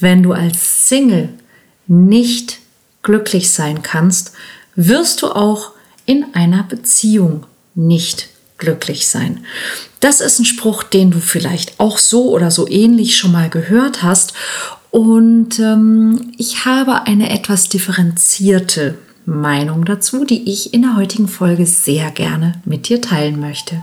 wenn du als Single nicht glücklich sein kannst, wirst du auch in einer Beziehung nicht glücklich sein. Das ist ein Spruch, den du vielleicht auch so oder so ähnlich schon mal gehört hast. Und ähm, ich habe eine etwas differenzierte Meinung dazu, die ich in der heutigen Folge sehr gerne mit dir teilen möchte.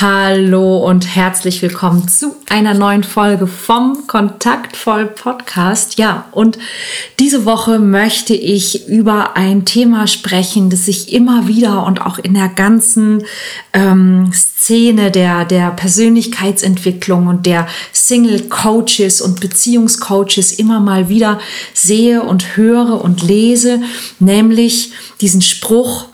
Hallo und herzlich willkommen zu einer neuen Folge vom Kontaktvoll Podcast. Ja, und diese Woche möchte ich über ein Thema sprechen, das sich immer wieder und auch in der ganzen ähm, Szene der, der Persönlichkeitsentwicklung und der Single Coaches und Beziehungscoaches immer mal wieder sehe und höre und lese, nämlich diesen Spruch,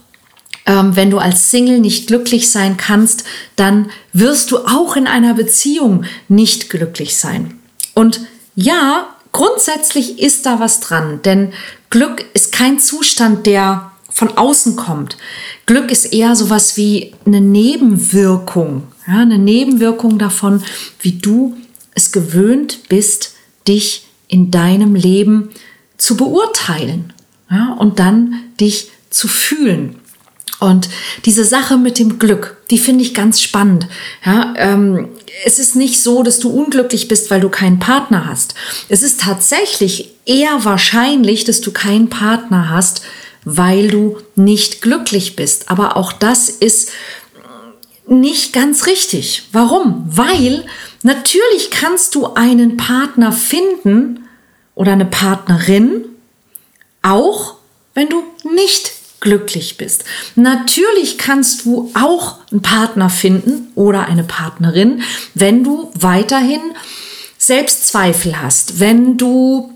ähm, wenn du als Single nicht glücklich sein kannst, dann wirst du auch in einer Beziehung nicht glücklich sein. Und ja, grundsätzlich ist da was dran, denn Glück ist kein Zustand, der von außen kommt. Glück ist eher sowas wie eine Nebenwirkung, ja, eine Nebenwirkung davon, wie du es gewöhnt bist, dich in deinem Leben zu beurteilen ja, und dann dich zu fühlen. Und diese Sache mit dem Glück, die finde ich ganz spannend. Ja, ähm, es ist nicht so, dass du unglücklich bist, weil du keinen Partner hast. Es ist tatsächlich eher wahrscheinlich, dass du keinen Partner hast, weil du nicht glücklich bist. Aber auch das ist nicht ganz richtig. Warum? Weil natürlich kannst du einen Partner finden oder eine Partnerin, auch wenn du nicht glücklich bist. Natürlich kannst du auch einen Partner finden oder eine Partnerin, wenn du weiterhin Selbstzweifel hast, wenn du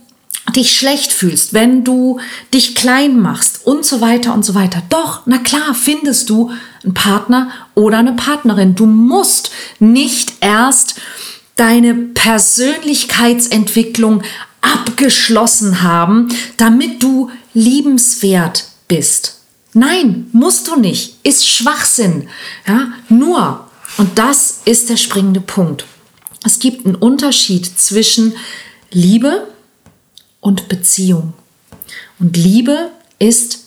dich schlecht fühlst, wenn du dich klein machst und so weiter und so weiter. Doch, na klar, findest du einen Partner oder eine Partnerin. Du musst nicht erst deine Persönlichkeitsentwicklung abgeschlossen haben, damit du liebenswert bist. Nein, musst du nicht. Ist Schwachsinn. Ja, nur, und das ist der springende Punkt. Es gibt einen Unterschied zwischen Liebe und Beziehung. Und Liebe ist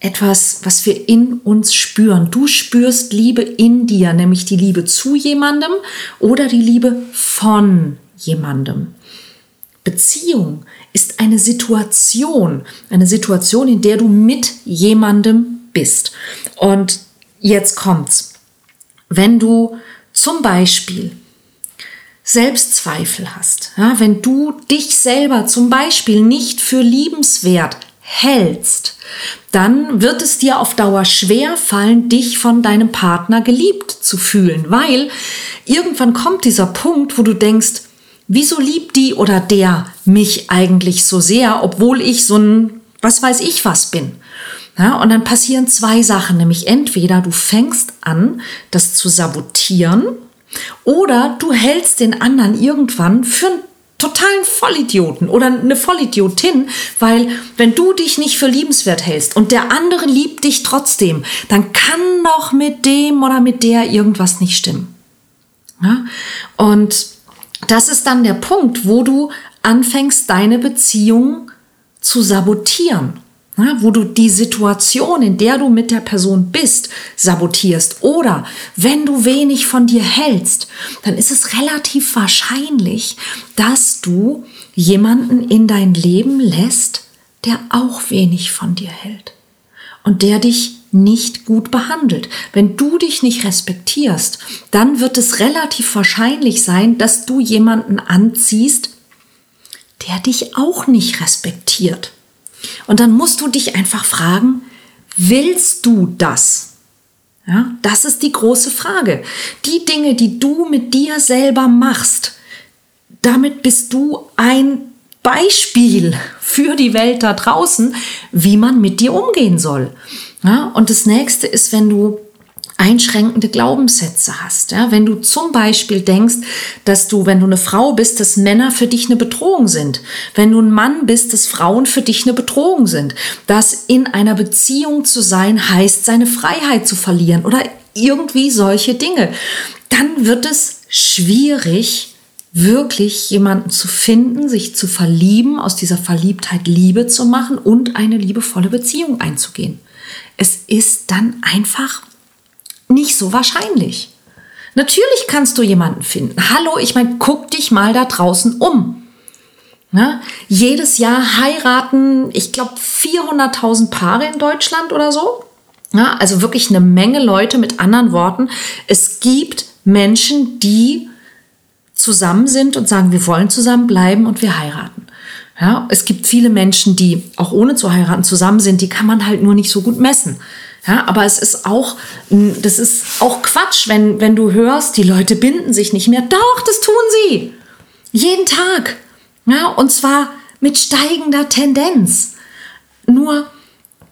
etwas, was wir in uns spüren. Du spürst Liebe in dir, nämlich die Liebe zu jemandem oder die Liebe von jemandem. Beziehung ist eine Situation, eine Situation, in der du mit jemandem bist. Und jetzt kommt's. Wenn du zum Beispiel Selbstzweifel hast, ja, wenn du dich selber zum Beispiel nicht für liebenswert hältst, dann wird es dir auf Dauer schwer fallen, dich von deinem Partner geliebt zu fühlen, weil irgendwann kommt dieser Punkt, wo du denkst, wieso liebt die oder der mich eigentlich so sehr, obwohl ich so ein, was weiß ich was bin. Ja, und dann passieren zwei Sachen, nämlich entweder du fängst an, das zu sabotieren, oder du hältst den anderen irgendwann für einen totalen Vollidioten oder eine Vollidiotin, weil wenn du dich nicht für liebenswert hältst und der andere liebt dich trotzdem, dann kann doch mit dem oder mit der irgendwas nicht stimmen. Ja? Und das ist dann der Punkt, wo du anfängst, deine Beziehung zu sabotieren. Ja, wo du die Situation, in der du mit der Person bist, sabotierst. Oder wenn du wenig von dir hältst, dann ist es relativ wahrscheinlich, dass du jemanden in dein Leben lässt, der auch wenig von dir hält und der dich nicht gut behandelt. Wenn du dich nicht respektierst, dann wird es relativ wahrscheinlich sein, dass du jemanden anziehst, der dich auch nicht respektiert. Und dann musst du dich einfach fragen, willst du das? Ja, das ist die große Frage. Die Dinge, die du mit dir selber machst, damit bist du ein Beispiel für die Welt da draußen, wie man mit dir umgehen soll. Ja, und das nächste ist, wenn du einschränkende Glaubenssätze hast. Ja, wenn du zum Beispiel denkst, dass du, wenn du eine Frau bist, dass Männer für dich eine Bedrohung sind. Wenn du ein Mann bist, dass Frauen für dich eine Bedrohung sind. Dass in einer Beziehung zu sein heißt, seine Freiheit zu verlieren oder irgendwie solche Dinge. Dann wird es schwierig, wirklich jemanden zu finden, sich zu verlieben, aus dieser Verliebtheit Liebe zu machen und eine liebevolle Beziehung einzugehen. Es ist dann einfach nicht so wahrscheinlich. Natürlich kannst du jemanden finden. Hallo, ich meine, guck dich mal da draußen um. Ja, jedes Jahr heiraten, ich glaube, 400.000 Paare in Deutschland oder so. Ja, also wirklich eine Menge Leute mit anderen Worten. Es gibt Menschen, die zusammen sind und sagen, wir wollen zusammenbleiben und wir heiraten. Ja, es gibt viele Menschen, die auch ohne zu heiraten zusammen sind, die kann man halt nur nicht so gut messen. Ja, aber es ist auch, das ist auch Quatsch, wenn, wenn du hörst, die Leute binden sich nicht mehr. Doch, das tun sie. Jeden Tag. Ja, und zwar mit steigender Tendenz. Nur,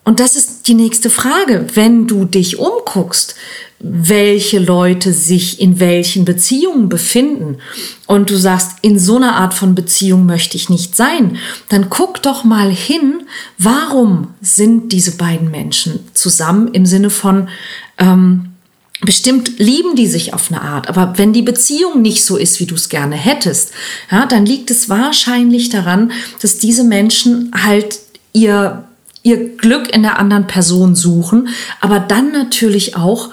und das ist die nächste Frage, wenn du dich umguckst, welche Leute sich in welchen Beziehungen befinden. Und du sagst, in so einer Art von Beziehung möchte ich nicht sein, dann guck doch mal hin, warum sind diese beiden Menschen zusammen im Sinne von, ähm, Bestimmt lieben die sich auf eine Art, aber wenn die Beziehung nicht so ist, wie du es gerne hättest, ja, dann liegt es wahrscheinlich daran, dass diese Menschen halt ihr, ihr Glück in der anderen Person suchen, aber dann natürlich auch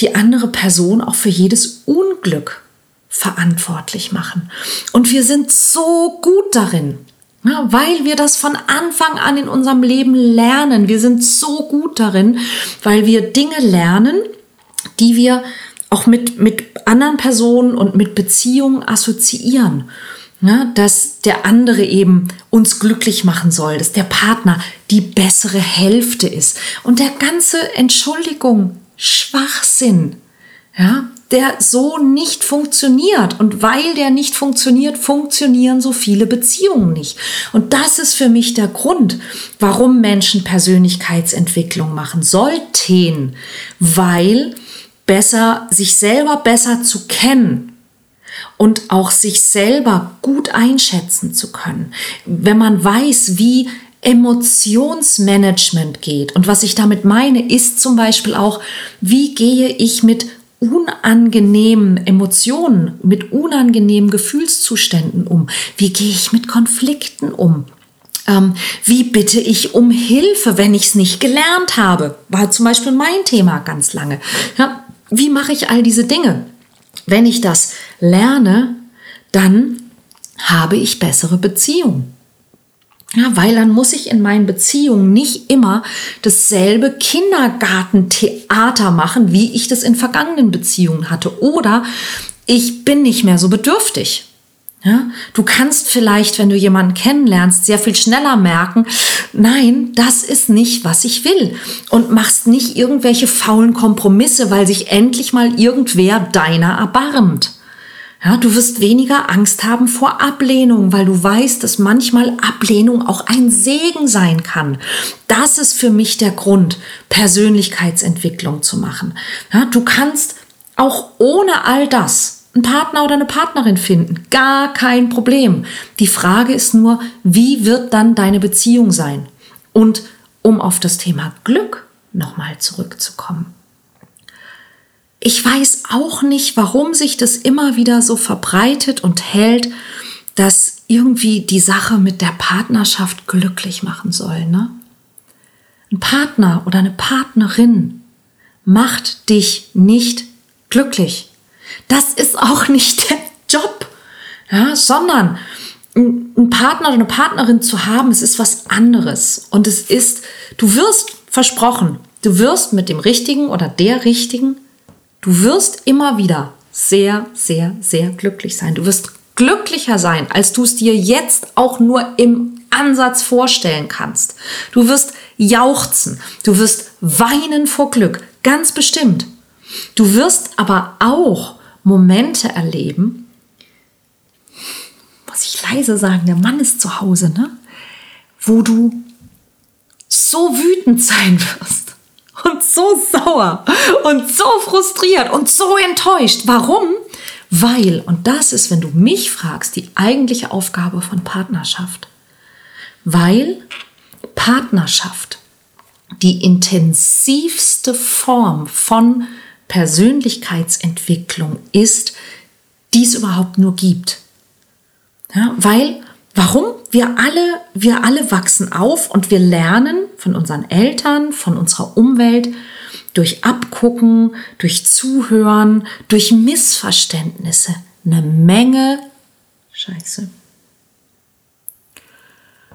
die andere Person auch für jedes Unglück verantwortlich machen. Und wir sind so gut darin, ja, weil wir das von Anfang an in unserem Leben lernen. Wir sind so gut darin, weil wir Dinge lernen, die wir auch mit, mit anderen Personen und mit Beziehungen assoziieren. Ja, dass der andere eben uns glücklich machen soll, dass der Partner die bessere Hälfte ist. Und der ganze Entschuldigung, Schwachsinn, ja, der so nicht funktioniert. Und weil der nicht funktioniert, funktionieren so viele Beziehungen nicht. Und das ist für mich der Grund, warum Menschen Persönlichkeitsentwicklung machen sollten, weil besser, sich selber besser zu kennen und auch sich selber gut einschätzen zu können. Wenn man weiß, wie Emotionsmanagement geht. Und was ich damit meine, ist zum Beispiel auch, wie gehe ich mit unangenehmen Emotionen, mit unangenehmen Gefühlszuständen um? Wie gehe ich mit Konflikten um? Ähm, wie bitte ich um Hilfe, wenn ich es nicht gelernt habe? War zum Beispiel mein Thema ganz lange. Ja, wie mache ich all diese Dinge? Wenn ich das lerne, dann habe ich bessere Beziehungen. Ja, weil dann muss ich in meinen Beziehungen nicht immer dasselbe Kindergartentheater machen, wie ich das in vergangenen Beziehungen hatte. Oder ich bin nicht mehr so bedürftig. Ja, du kannst vielleicht, wenn du jemanden kennenlernst, sehr viel schneller merken, nein, das ist nicht, was ich will. Und machst nicht irgendwelche faulen Kompromisse, weil sich endlich mal irgendwer deiner erbarmt. Ja, du wirst weniger Angst haben vor Ablehnung, weil du weißt, dass manchmal Ablehnung auch ein Segen sein kann. Das ist für mich der Grund, Persönlichkeitsentwicklung zu machen. Ja, du kannst auch ohne all das einen Partner oder eine Partnerin finden. Gar kein Problem. Die Frage ist nur, wie wird dann deine Beziehung sein? Und um auf das Thema Glück nochmal zurückzukommen. Ich weiß auch nicht, warum sich das immer wieder so verbreitet und hält, dass irgendwie die Sache mit der Partnerschaft glücklich machen soll. Ne? Ein Partner oder eine Partnerin macht dich nicht glücklich. Das ist auch nicht der Job, ja, sondern ein Partner oder eine Partnerin zu haben, es ist was anderes. Und es ist, du wirst versprochen, du wirst mit dem Richtigen oder der Richtigen Du wirst immer wieder sehr, sehr, sehr glücklich sein. Du wirst glücklicher sein, als du es dir jetzt auch nur im Ansatz vorstellen kannst. Du wirst jauchzen, du wirst weinen vor Glück, ganz bestimmt. Du wirst aber auch Momente erleben, muss ich leise sagen, der Mann ist zu Hause, ne? Wo du so wütend sein wirst und so sauer und so frustriert und so enttäuscht. Warum? Weil, und das ist, wenn du mich fragst, die eigentliche Aufgabe von Partnerschaft. Weil Partnerschaft die intensivste Form von Persönlichkeitsentwicklung ist, die es überhaupt nur gibt. Ja, weil, warum? Wir alle, wir alle wachsen auf und wir lernen von unseren Eltern, von unserer Umwelt, durch Abgucken, durch Zuhören, durch Missverständnisse eine Menge Scheiße.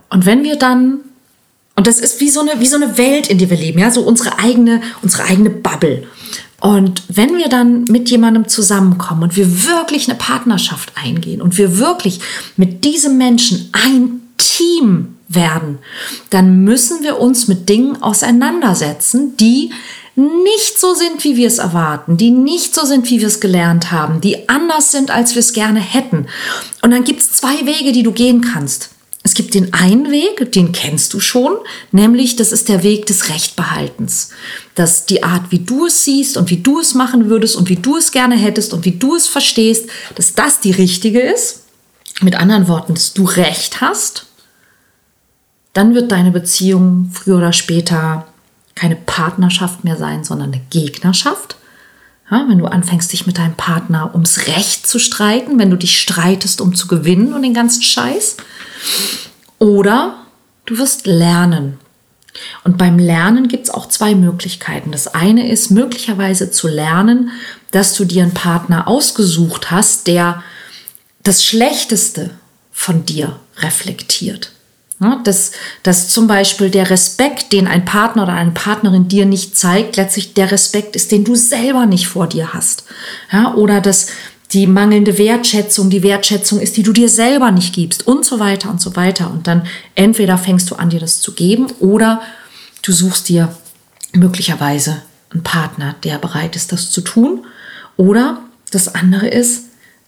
Und wenn wir dann, und das ist wie so eine, wie so eine Welt, in der wir leben, ja, so unsere eigene, unsere eigene Bubble. Und wenn wir dann mit jemandem zusammenkommen und wir wirklich eine Partnerschaft eingehen und wir wirklich mit diesem Menschen ein Team werden, dann müssen wir uns mit Dingen auseinandersetzen, die nicht so sind, wie wir es erwarten, die nicht so sind, wie wir es gelernt haben, die anders sind, als wir es gerne hätten. Und dann gibt es zwei Wege, die du gehen kannst. Es gibt den einen Weg, den kennst du schon, nämlich das ist der Weg des Rechtbehaltens. Dass die Art, wie du es siehst und wie du es machen würdest und wie du es gerne hättest und wie du es verstehst, dass das die richtige ist. Mit anderen Worten, dass du Recht hast. Dann wird deine Beziehung früher oder später keine Partnerschaft mehr sein, sondern eine Gegnerschaft. Ja, wenn du anfängst, dich mit deinem Partner ums Recht zu streiten, wenn du dich streitest, um zu gewinnen und den ganzen Scheiß. Oder du wirst lernen. Und beim Lernen gibt es auch zwei Möglichkeiten. Das eine ist möglicherweise zu lernen, dass du dir einen Partner ausgesucht hast, der das Schlechteste von dir reflektiert. Ja, dass, dass zum Beispiel der Respekt, den ein Partner oder eine Partnerin dir nicht zeigt, letztlich der Respekt ist, den du selber nicht vor dir hast. Ja, oder dass die mangelnde Wertschätzung die Wertschätzung ist, die du dir selber nicht gibst und so weiter und so weiter. Und dann entweder fängst du an, dir das zu geben oder du suchst dir möglicherweise einen Partner, der bereit ist, das zu tun. Oder das andere ist,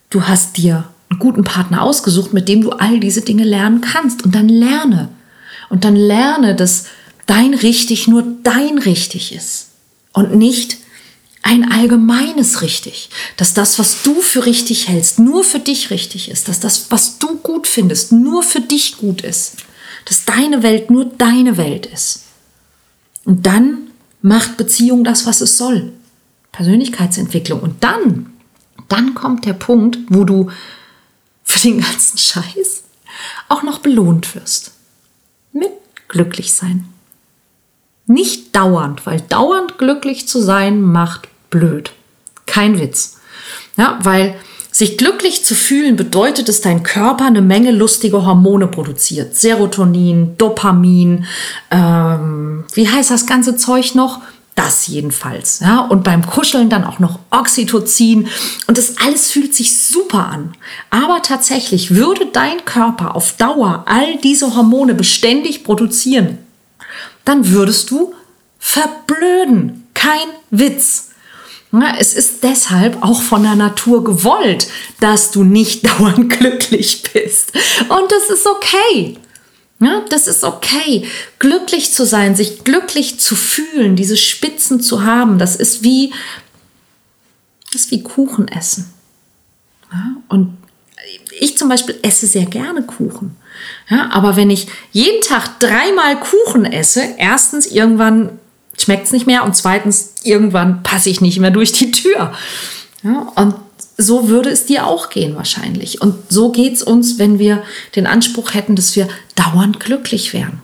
du hast dir guten Partner ausgesucht, mit dem du all diese Dinge lernen kannst. Und dann lerne. Und dann lerne, dass dein richtig nur dein richtig ist. Und nicht ein allgemeines richtig. Dass das, was du für richtig hältst, nur für dich richtig ist. Dass das, was du gut findest, nur für dich gut ist. Dass deine Welt nur deine Welt ist. Und dann macht Beziehung das, was es soll. Persönlichkeitsentwicklung. Und dann, dann kommt der Punkt, wo du für den ganzen Scheiß auch noch belohnt wirst. Mit glücklich sein. Nicht dauernd, weil dauernd glücklich zu sein macht blöd. Kein Witz. Ja, weil sich glücklich zu fühlen bedeutet, dass dein Körper eine Menge lustige Hormone produziert. Serotonin, Dopamin, ähm, wie heißt das ganze Zeug noch? Das jedenfalls. Ja? Und beim Kuscheln dann auch noch Oxytocin. Und das alles fühlt sich super an. Aber tatsächlich würde dein Körper auf Dauer all diese Hormone beständig produzieren, dann würdest du verblöden. Kein Witz. Es ist deshalb auch von der Natur gewollt, dass du nicht dauernd glücklich bist. Und das ist okay. Ja, das ist okay. Glücklich zu sein, sich glücklich zu fühlen, diese Spitzen zu haben, das ist wie, das ist wie Kuchen essen. Ja, und ich zum Beispiel esse sehr gerne Kuchen. Ja, aber wenn ich jeden Tag dreimal Kuchen esse, erstens irgendwann schmeckt es nicht mehr und zweitens irgendwann passe ich nicht mehr durch die Tür. Ja, und so würde es dir auch gehen wahrscheinlich. Und so geht es uns, wenn wir den Anspruch hätten, dass wir dauernd glücklich wären.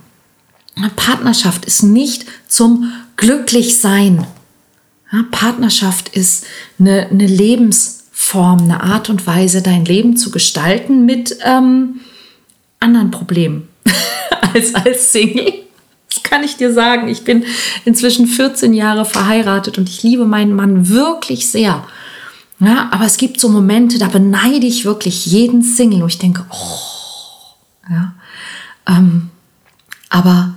Eine Partnerschaft ist nicht zum Glücklichsein. Ja, Partnerschaft ist eine, eine, Lebensform, eine Art und Weise, dein Leben zu gestalten mit ähm, anderen Problemen als als Single. Das kann ich dir sagen. Ich bin inzwischen 14 Jahre verheiratet und ich liebe meinen Mann wirklich sehr. Ja, aber es gibt so Momente, da beneide ich wirklich jeden Single, wo ich denke, oh, ja. Ähm, aber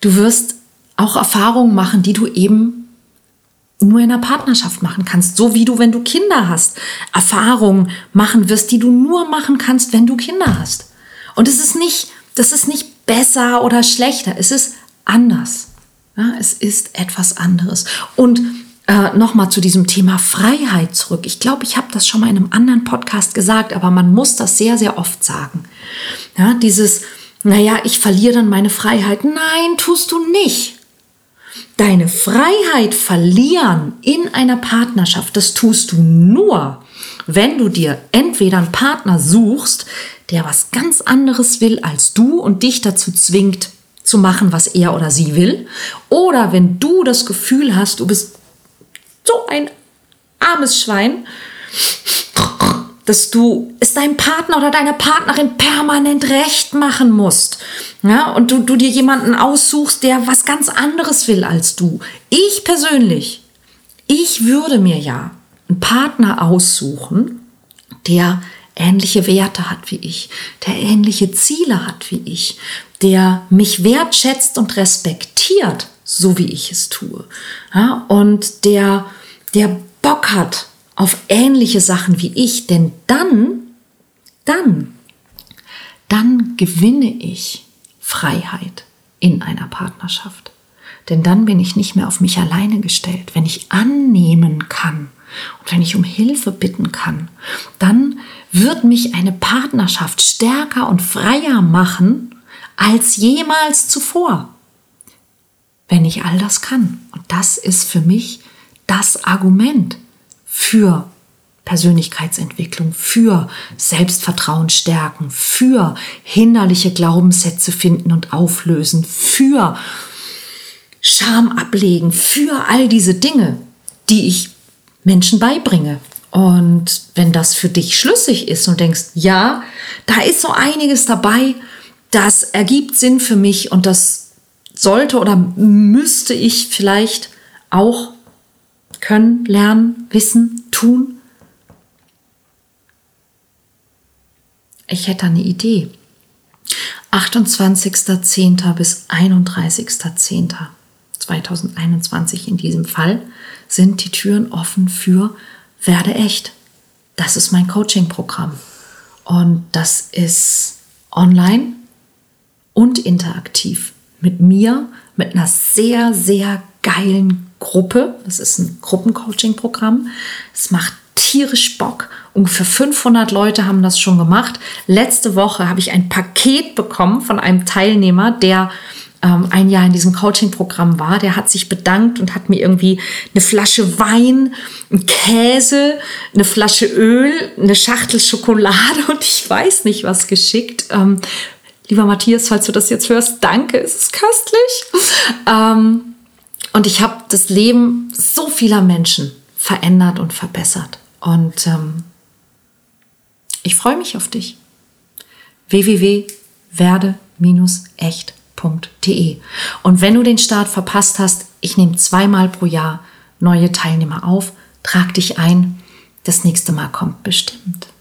du wirst auch Erfahrungen machen, die du eben nur in einer Partnerschaft machen kannst. So wie du, wenn du Kinder hast, Erfahrungen machen wirst, die du nur machen kannst, wenn du Kinder hast. Und es ist nicht, das ist nicht besser oder schlechter. Es ist anders. Ja, es ist etwas anderes. Und äh, nochmal zu diesem Thema Freiheit zurück. Ich glaube, ich habe das schon mal in einem anderen Podcast gesagt, aber man muss das sehr, sehr oft sagen. Ja, dieses, naja, ich verliere dann meine Freiheit. Nein, tust du nicht. Deine Freiheit verlieren in einer Partnerschaft, das tust du nur, wenn du dir entweder einen Partner suchst, der was ganz anderes will als du und dich dazu zwingt zu machen, was er oder sie will, oder wenn du das Gefühl hast, du bist so ein armes Schwein, dass du es deinem Partner oder deiner Partnerin permanent recht machen musst. Ja, und du, du dir jemanden aussuchst, der was ganz anderes will als du. Ich persönlich, ich würde mir ja einen Partner aussuchen, der ähnliche Werte hat wie ich, der ähnliche Ziele hat wie ich, der mich wertschätzt und respektiert, so wie ich es tue. Ja, und der, der Bock hat auf ähnliche Sachen wie ich, denn dann, dann, dann gewinne ich Freiheit in einer Partnerschaft. Denn dann bin ich nicht mehr auf mich alleine gestellt. Wenn ich annehmen kann und wenn ich um Hilfe bitten kann, dann wird mich eine Partnerschaft stärker und freier machen als jemals zuvor. Wenn ich all das kann. Und das ist für mich das Argument für Persönlichkeitsentwicklung, für Selbstvertrauen stärken, für hinderliche Glaubenssätze finden und auflösen, für Scham ablegen, für all diese Dinge, die ich Menschen beibringe. Und wenn das für dich schlüssig ist und denkst, ja, da ist so einiges dabei, das ergibt Sinn für mich und das sollte oder müsste ich vielleicht auch können, lernen, wissen, tun? Ich hätte eine Idee. 28.10. bis 31.10.2021 in diesem Fall sind die Türen offen für Werde echt. Das ist mein Coaching-Programm. Und das ist online und interaktiv mit mir, mit einer sehr, sehr geilen Gruppe. Das ist ein Gruppencoaching-Programm. Es macht tierisch Bock. Ungefähr 500 Leute haben das schon gemacht. Letzte Woche habe ich ein Paket bekommen von einem Teilnehmer, der ähm, ein Jahr in diesem Coaching-Programm war. Der hat sich bedankt und hat mir irgendwie eine Flasche Wein, einen Käse, eine Flasche Öl, eine Schachtel Schokolade und ich weiß nicht was geschickt. Ähm, lieber Matthias, falls du das jetzt hörst, danke, es ist köstlich. Ähm, und ich habe das Leben so vieler Menschen verändert und verbessert. Und ähm, ich freue mich auf dich. www.werde-echt.de Und wenn du den Start verpasst hast, ich nehme zweimal pro Jahr neue Teilnehmer auf, trag dich ein. Das nächste Mal kommt bestimmt.